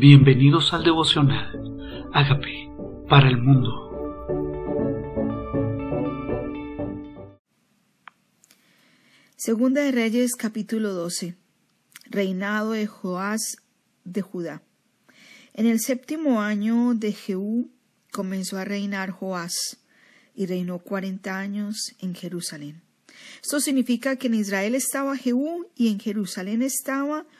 Bienvenidos al devocional. Hágame para el mundo. Segunda de Reyes capítulo 12. Reinado de Joás de Judá. En el séptimo año de Jehú comenzó a reinar Joás y reinó cuarenta años en Jerusalén. Esto significa que en Israel estaba Jehú y en Jerusalén estaba Joás.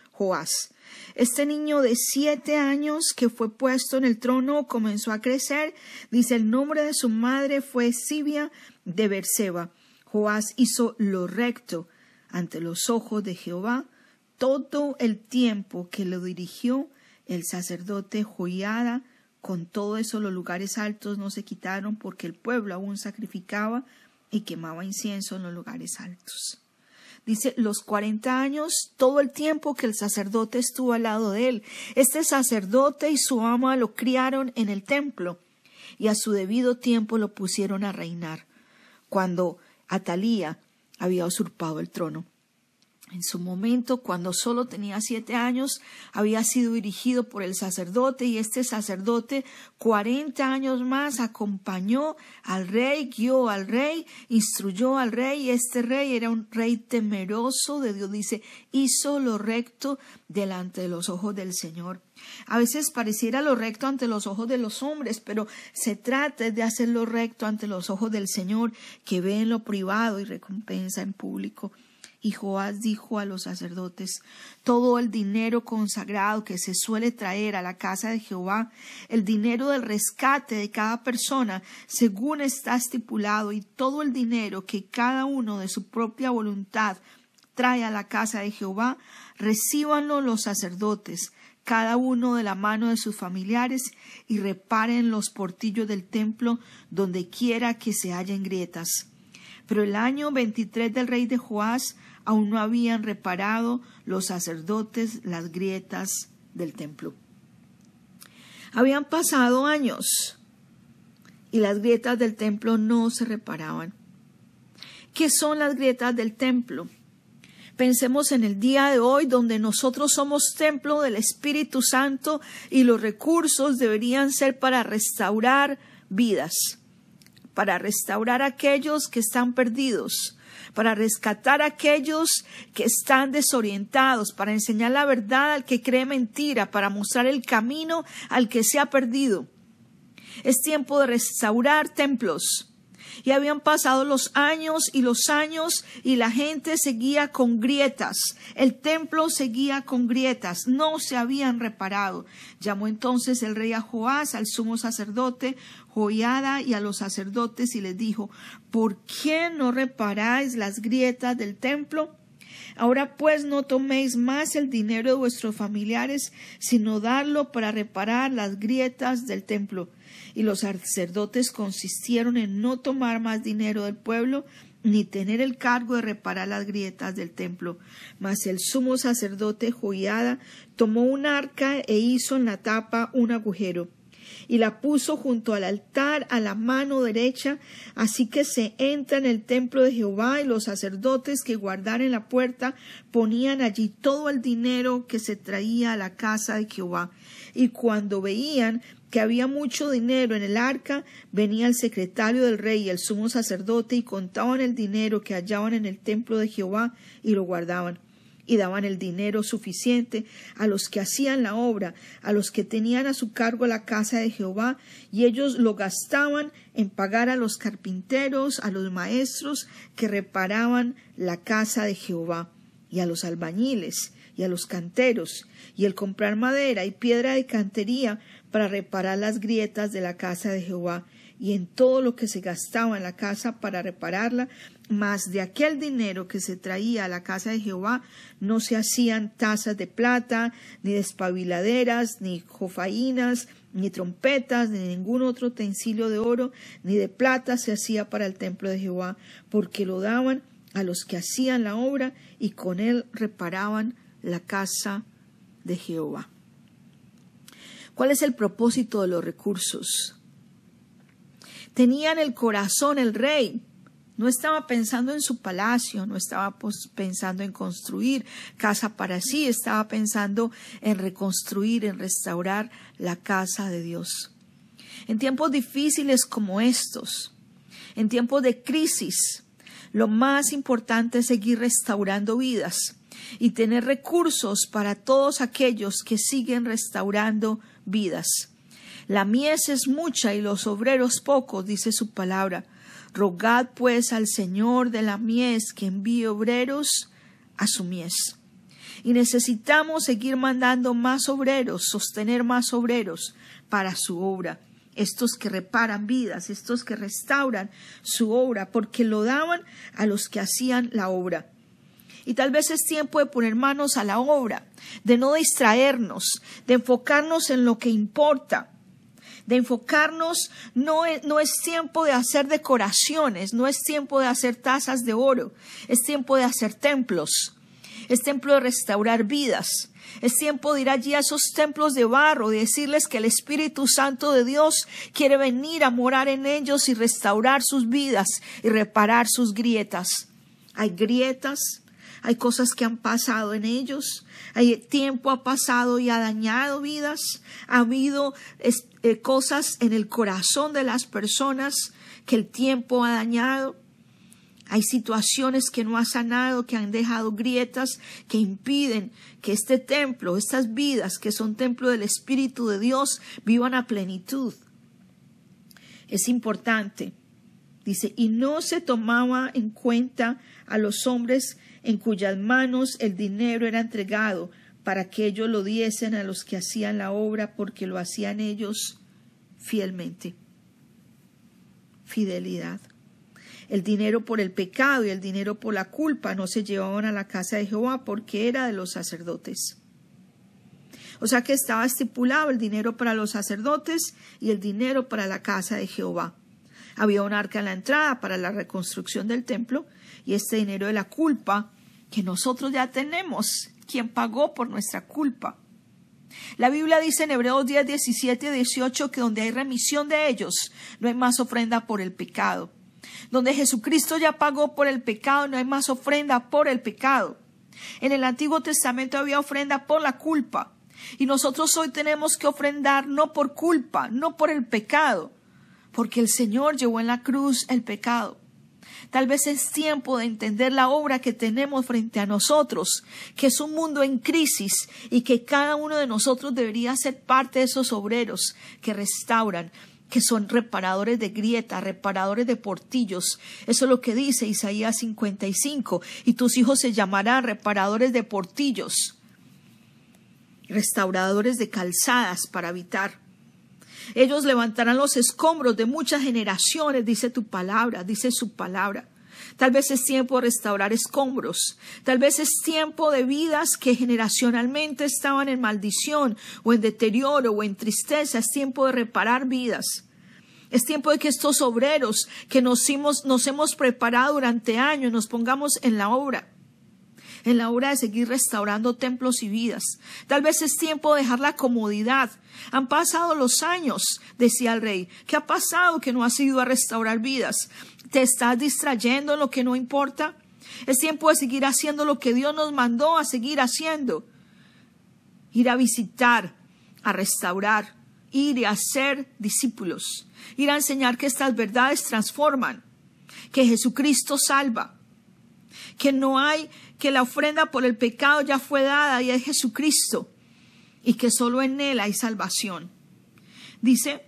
Este niño de siete años que fue puesto en el trono comenzó a crecer. Dice el nombre de su madre fue Sibia de Berseba. Joás hizo lo recto ante los ojos de Jehová todo el tiempo que lo dirigió el sacerdote Joiada. Con todo eso los lugares altos no se quitaron porque el pueblo aún sacrificaba y quemaba incienso en los lugares altos. Dice, los cuarenta años, todo el tiempo que el sacerdote estuvo al lado de él. Este sacerdote y su ama lo criaron en el templo y a su debido tiempo lo pusieron a reinar, cuando Atalía había usurpado el trono. En su momento, cuando solo tenía siete años, había sido dirigido por el sacerdote y este sacerdote, cuarenta años más, acompañó al rey, guió al rey, instruyó al rey y este rey era un rey temeroso de Dios, dice, hizo lo recto delante de los ojos del Señor. A veces pareciera lo recto ante los ojos de los hombres, pero se trata de hacer lo recto ante los ojos del Señor, que ve en lo privado y recompensa en público. Y Joás dijo a los sacerdotes, todo el dinero consagrado que se suele traer a la casa de Jehová, el dinero del rescate de cada persona, según está estipulado, y todo el dinero que cada uno de su propia voluntad trae a la casa de Jehová, recíbanlo los sacerdotes, cada uno de la mano de sus familiares, y reparen los portillos del templo donde quiera que se hallen grietas. Pero el año veintitrés del rey de Joás aún no habían reparado los sacerdotes las grietas del templo. Habían pasado años y las grietas del templo no se reparaban. ¿Qué son las grietas del templo? Pensemos en el día de hoy donde nosotros somos templo del Espíritu Santo y los recursos deberían ser para restaurar vidas, para restaurar aquellos que están perdidos, para rescatar a aquellos que están desorientados, para enseñar la verdad al que cree mentira, para mostrar el camino al que se ha perdido. Es tiempo de restaurar templos. Y habían pasado los años y los años y la gente seguía con grietas. El templo seguía con grietas. No se habían reparado. Llamó entonces el rey a Joás, al sumo sacerdote, Joiada y a los sacerdotes y les dijo, ¿por qué no reparáis las grietas del templo? Ahora pues no toméis más el dinero de vuestros familiares, sino darlo para reparar las grietas del templo. Y los sacerdotes consistieron en no tomar más dinero del pueblo, ni tener el cargo de reparar las grietas del templo. Mas el sumo sacerdote Joiada tomó un arca e hizo en la tapa un agujero y la puso junto al altar a la mano derecha, así que se entra en el templo de Jehová y los sacerdotes que guardaron la puerta ponían allí todo el dinero que se traía a la casa de Jehová. Y cuando veían que había mucho dinero en el arca, venía el secretario del rey y el sumo sacerdote y contaban el dinero que hallaban en el templo de Jehová y lo guardaban y daban el dinero suficiente a los que hacían la obra, a los que tenían a su cargo la casa de Jehová, y ellos lo gastaban en pagar a los carpinteros, a los maestros que reparaban la casa de Jehová, y a los albañiles, y a los canteros, y el comprar madera y piedra de cantería para reparar las grietas de la casa de Jehová, y en todo lo que se gastaba en la casa para repararla, mas de aquel dinero que se traía a la casa de Jehová no se hacían tazas de plata, ni despabiladeras, ni jofainas, ni trompetas, ni ningún otro utensilio de oro, ni de plata se hacía para el templo de Jehová, porque lo daban a los que hacían la obra y con él reparaban la casa de Jehová. ¿Cuál es el propósito de los recursos? Tenía en el corazón el rey No estaba pensando en su palacio, no estaba pensando en construir casa para sí, estaba pensando en reconstruir, en restaurar la casa de Dios. En tiempos difíciles como estos, en tiempos de crisis, lo más importante es seguir restaurando vidas y tener recursos para todos aquellos que siguen restaurando vidas. La mies es mucha y los obreros pocos, dice su palabra. Rogad pues al Señor de la mies que envíe obreros a su mies. Y necesitamos seguir mandando más obreros, sostener más obreros para su obra. Estos que reparan vidas, estos que restauran su obra, porque lo daban a los que hacían la obra. Y tal vez es tiempo de poner manos a la obra, de no distraernos, de enfocarnos en lo que importa, de enfocarnos, no es, no es tiempo de hacer decoraciones, no es tiempo de hacer tazas de oro, es tiempo de hacer templos, es tiempo de restaurar vidas, es tiempo de ir allí a esos templos de barro, de decirles que el Espíritu Santo de Dios quiere venir a morar en ellos y restaurar sus vidas y reparar sus grietas. Hay grietas, hay cosas que han pasado en ellos, hay tiempo ha pasado y ha dañado vidas, ha habido eh, cosas en el corazón de las personas que el tiempo ha dañado. Hay situaciones que no ha sanado, que han dejado grietas, que impiden que este templo, estas vidas que son templo del Espíritu de Dios, vivan a plenitud. Es importante, dice, y no se tomaba en cuenta a los hombres en cuyas manos el dinero era entregado para que ellos lo diesen a los que hacían la obra porque lo hacían ellos fielmente. Fidelidad. El dinero por el pecado y el dinero por la culpa no se llevaban a la casa de Jehová porque era de los sacerdotes. O sea que estaba estipulado el dinero para los sacerdotes y el dinero para la casa de Jehová. Había un arca en la entrada para la reconstrucción del templo y este dinero de la culpa que nosotros ya tenemos, quien pagó por nuestra culpa. La Biblia dice en Hebreos 10, 17 y 18 que donde hay remisión de ellos, no hay más ofrenda por el pecado. Donde Jesucristo ya pagó por el pecado, no hay más ofrenda por el pecado. En el Antiguo Testamento había ofrenda por la culpa. Y nosotros hoy tenemos que ofrendar no por culpa, no por el pecado, porque el Señor llevó en la cruz el pecado. Tal vez es tiempo de entender la obra que tenemos frente a nosotros, que es un mundo en crisis y que cada uno de nosotros debería ser parte de esos obreros que restauran, que son reparadores de grietas, reparadores de portillos. Eso es lo que dice Isaías 55. Y tus hijos se llamarán reparadores de portillos, restauradores de calzadas para habitar. Ellos levantarán los escombros de muchas generaciones, dice tu palabra, dice su palabra. Tal vez es tiempo de restaurar escombros. Tal vez es tiempo de vidas que generacionalmente estaban en maldición o en deterioro o en tristeza. Es tiempo de reparar vidas. Es tiempo de que estos obreros que nos hemos, nos hemos preparado durante años nos pongamos en la obra en la hora de seguir restaurando templos y vidas. Tal vez es tiempo de dejar la comodidad. Han pasado los años, decía el rey. ¿Qué ha pasado que no has ido a restaurar vidas? ¿Te estás distrayendo en lo que no importa? Es tiempo de seguir haciendo lo que Dios nos mandó a seguir haciendo. Ir a visitar, a restaurar, ir y a ser discípulos, ir a enseñar que estas verdades transforman, que Jesucristo salva, que no hay que la ofrenda por el pecado ya fue dada y es Jesucristo y que solo en Él hay salvación. Dice,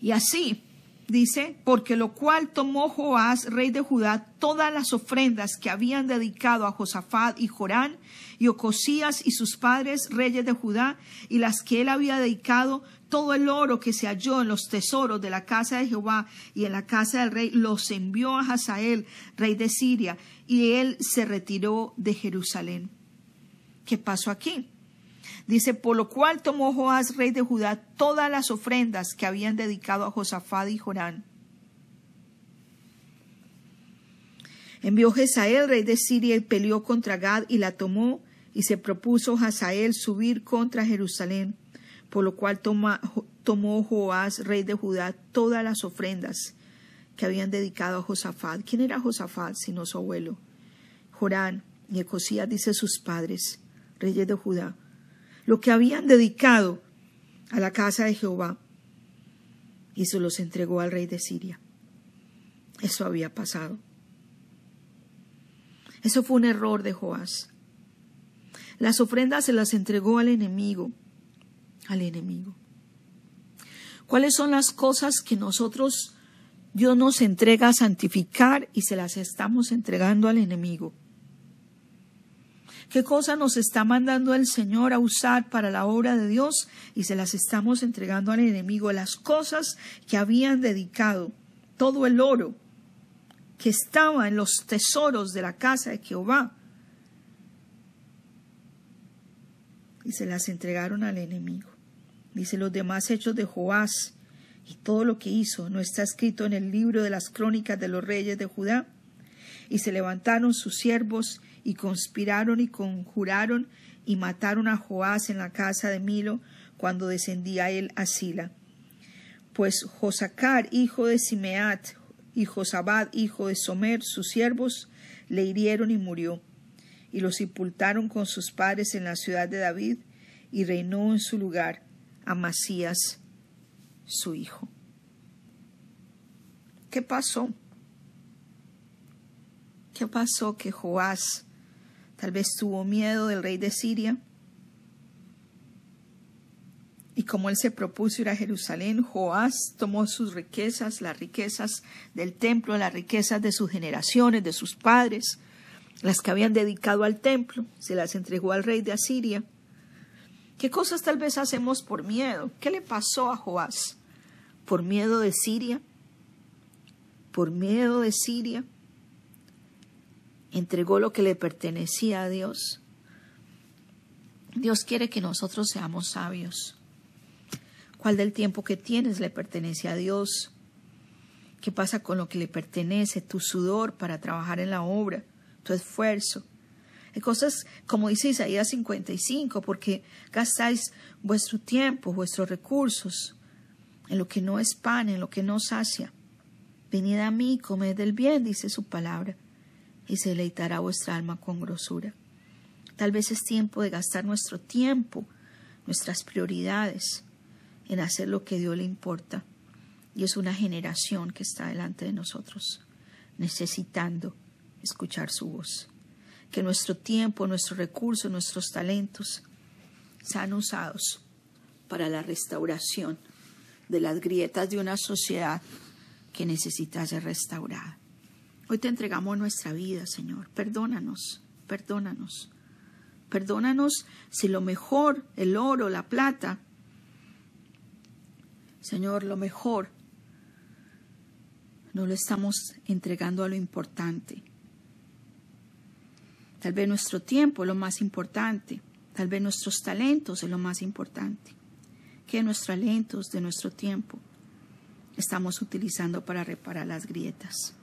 y así, dice, porque lo cual tomó Joás, rey de Judá, todas las ofrendas que habían dedicado a Josafat y Jorán y Ocosías y sus padres, reyes de Judá, y las que él había dedicado, todo el oro que se halló en los tesoros de la casa de Jehová y en la casa del rey, los envió a Hazael, rey de Siria, y él se retiró de Jerusalén. ¿Qué pasó aquí? Dice, por lo cual tomó Joás, rey de Judá, todas las ofrendas que habían dedicado a Josafat y Jorán. Envió Jezael, rey de Siria, y peleó contra Gad y la tomó, y se propuso Hazael subir contra Jerusalén, por lo cual tomó Joás, rey de Judá, todas las ofrendas que habían dedicado a Josafat. ¿Quién era Josafat sino su abuelo? Jorán y Ecosías, dice sus padres, reyes de Judá, lo que habían dedicado a la casa de Jehová y se los entregó al rey de Siria. Eso había pasado. Eso fue un error de Joás. Las ofrendas se las entregó al enemigo, al enemigo. ¿Cuáles son las cosas que nosotros, Dios nos entrega a santificar y se las estamos entregando al enemigo? ¿Qué cosas nos está mandando el Señor a usar para la obra de Dios y se las estamos entregando al enemigo? Las cosas que habían dedicado, todo el oro que estaba en los tesoros de la casa de Jehová, y se las entregaron al enemigo. Dice los demás hechos de Joás y todo lo que hizo no está escrito en el libro de las crónicas de los reyes de Judá. Y se levantaron sus siervos y conspiraron y conjuraron y mataron a Joás en la casa de Milo cuando descendía él a Sila. Pues Josacar, hijo de Simeat, y Josabad, hijo de Somer, sus siervos, le hirieron y murió. Y lo sepultaron con sus padres en la ciudad de David, y reinó en su lugar Amasías, su hijo. ¿Qué pasó? ¿Qué pasó que Joás Tal vez tuvo miedo del rey de Siria. Y como él se propuso ir a Jerusalén, Joás tomó sus riquezas, las riquezas del templo, las riquezas de sus generaciones, de sus padres, las que habían dedicado al templo, se las entregó al rey de Asiria. ¿Qué cosas tal vez hacemos por miedo? ¿Qué le pasó a Joás? ¿Por miedo de Siria? ¿Por miedo de Siria? entregó lo que le pertenecía a Dios. Dios quiere que nosotros seamos sabios. ¿Cuál del tiempo que tienes le pertenece a Dios? ¿Qué pasa con lo que le pertenece? Tu sudor para trabajar en la obra, tu esfuerzo. Hay cosas, como dice Isaías 55, porque gastáis vuestro tiempo, vuestros recursos en lo que no es pan, en lo que no sacia. Venid a mí, comed del bien, dice su palabra y se deleitará vuestra alma con grosura. Tal vez es tiempo de gastar nuestro tiempo, nuestras prioridades, en hacer lo que Dios le importa. Y es una generación que está delante de nosotros, necesitando escuchar su voz. Que nuestro tiempo, nuestros recursos, nuestros talentos sean usados para la restauración de las grietas de una sociedad que necesita ser restaurada. Hoy te entregamos nuestra vida, Señor. Perdónanos, perdónanos. Perdónanos si lo mejor, el oro, la plata, Señor, lo mejor, no lo estamos entregando a lo importante. Tal vez nuestro tiempo es lo más importante. Tal vez nuestros talentos es lo más importante. ¿Qué nuestros talentos de nuestro tiempo estamos utilizando para reparar las grietas?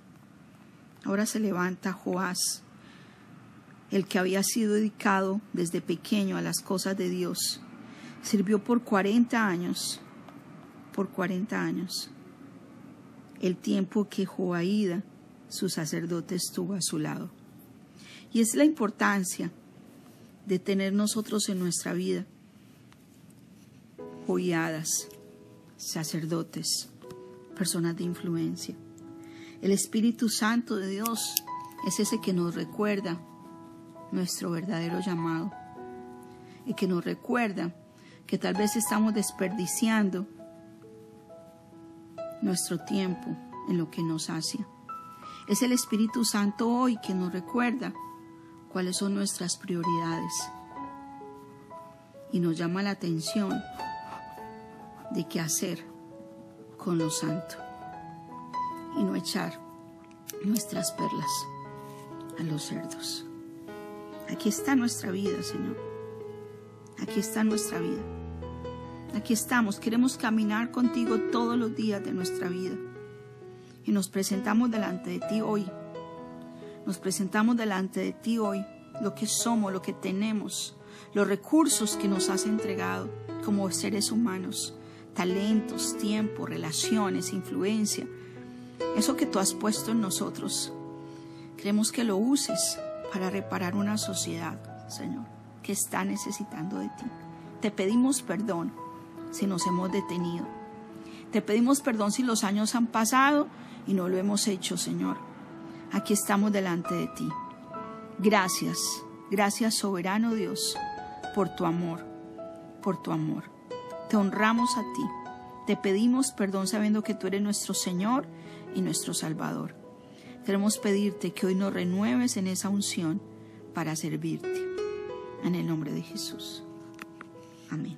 Ahora se levanta Joás, el que había sido dedicado desde pequeño a las cosas de Dios. Sirvió por 40 años, por 40 años, el tiempo que Joaída, su sacerdote, estuvo a su lado. Y es la importancia de tener nosotros en nuestra vida joyadas, sacerdotes, personas de influencia. El Espíritu Santo de Dios es ese que nos recuerda nuestro verdadero llamado y que nos recuerda que tal vez estamos desperdiciando nuestro tiempo en lo que nos hace. Es el Espíritu Santo hoy que nos recuerda cuáles son nuestras prioridades y nos llama la atención de qué hacer con lo santo y no echar nuestras perlas a los cerdos. Aquí está nuestra vida, Señor. Aquí está nuestra vida. Aquí estamos. Queremos caminar contigo todos los días de nuestra vida. Y nos presentamos delante de ti hoy. Nos presentamos delante de ti hoy. Lo que somos, lo que tenemos, los recursos que nos has entregado como seres humanos. Talentos, tiempo, relaciones, influencia, eso que tú has puesto en nosotros. Queremos que lo uses para reparar una sociedad, Señor, que está necesitando de ti. Te pedimos perdón si nos hemos detenido. Te pedimos perdón si los años han pasado y no lo hemos hecho, Señor. Aquí estamos delante de ti. Gracias, gracias soberano Dios, por tu amor, por tu amor. Te honramos a ti. Te pedimos perdón sabiendo que tú eres nuestro Señor y nuestro Salvador. Queremos pedirte que hoy nos renueves en esa unción para servirte. En el nombre de Jesús. Amén.